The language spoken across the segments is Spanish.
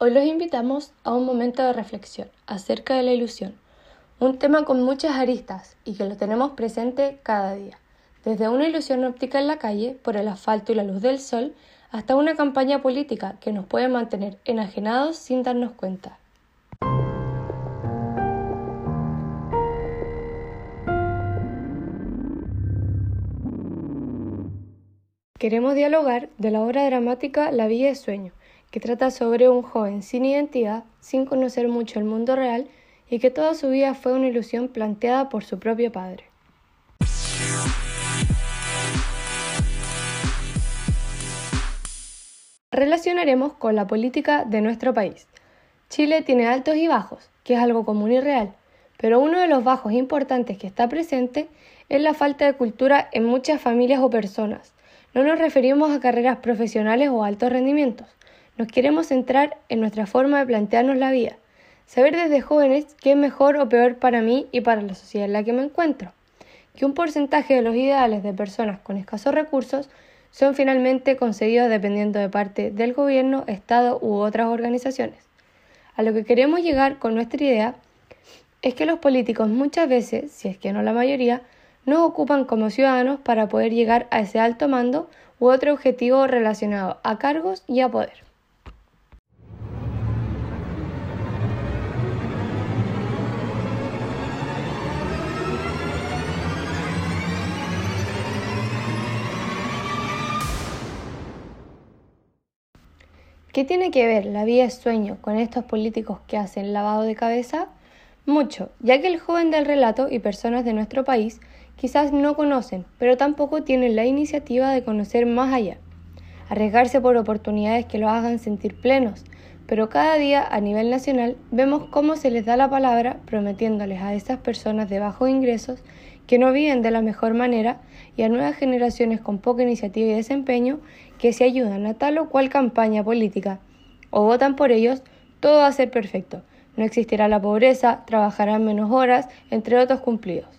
Hoy los invitamos a un momento de reflexión acerca de la ilusión, un tema con muchas aristas y que lo tenemos presente cada día, desde una ilusión óptica en la calle por el asfalto y la luz del sol hasta una campaña política que nos puede mantener enajenados sin darnos cuenta. Queremos dialogar de la obra dramática La Villa de Sueño, que trata sobre un joven sin identidad, sin conocer mucho el mundo real y que toda su vida fue una ilusión planteada por su propio padre. Relacionaremos con la política de nuestro país. Chile tiene altos y bajos, que es algo común y real, pero uno de los bajos importantes que está presente es la falta de cultura en muchas familias o personas no nos referimos a carreras profesionales o altos rendimientos. Nos queremos centrar en nuestra forma de plantearnos la vida. Saber desde jóvenes qué es mejor o peor para mí y para la sociedad en la que me encuentro. Que un porcentaje de los ideales de personas con escasos recursos son finalmente concedidos dependiendo de parte del gobierno, Estado u otras organizaciones. A lo que queremos llegar con nuestra idea es que los políticos muchas veces, si es que no la mayoría, nos ocupan como ciudadanos para poder llegar a ese alto mando u otro objetivo relacionado a cargos y a poder. ¿Qué tiene que ver la vida de sueño con estos políticos que hacen lavado de cabeza? Mucho, ya que el joven del relato y personas de nuestro país quizás no conocen, pero tampoco tienen la iniciativa de conocer más allá. Arriesgarse por oportunidades que lo hagan sentir plenos, pero cada día a nivel nacional vemos cómo se les da la palabra prometiéndoles a esas personas de bajos ingresos que no viven de la mejor manera y a nuevas generaciones con poca iniciativa y desempeño que se ayudan a tal o cual campaña política o votan por ellos, todo va a ser perfecto. No existirá la pobreza, trabajarán menos horas, entre otros cumplidos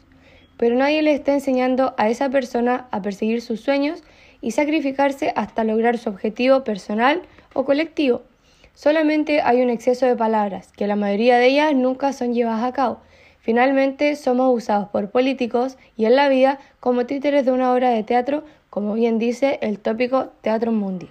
pero nadie le está enseñando a esa persona a perseguir sus sueños y sacrificarse hasta lograr su objetivo personal o colectivo. Solamente hay un exceso de palabras, que la mayoría de ellas nunca son llevadas a cabo. Finalmente somos usados por políticos y en la vida como títeres de una obra de teatro, como bien dice el tópico Teatro Mundi.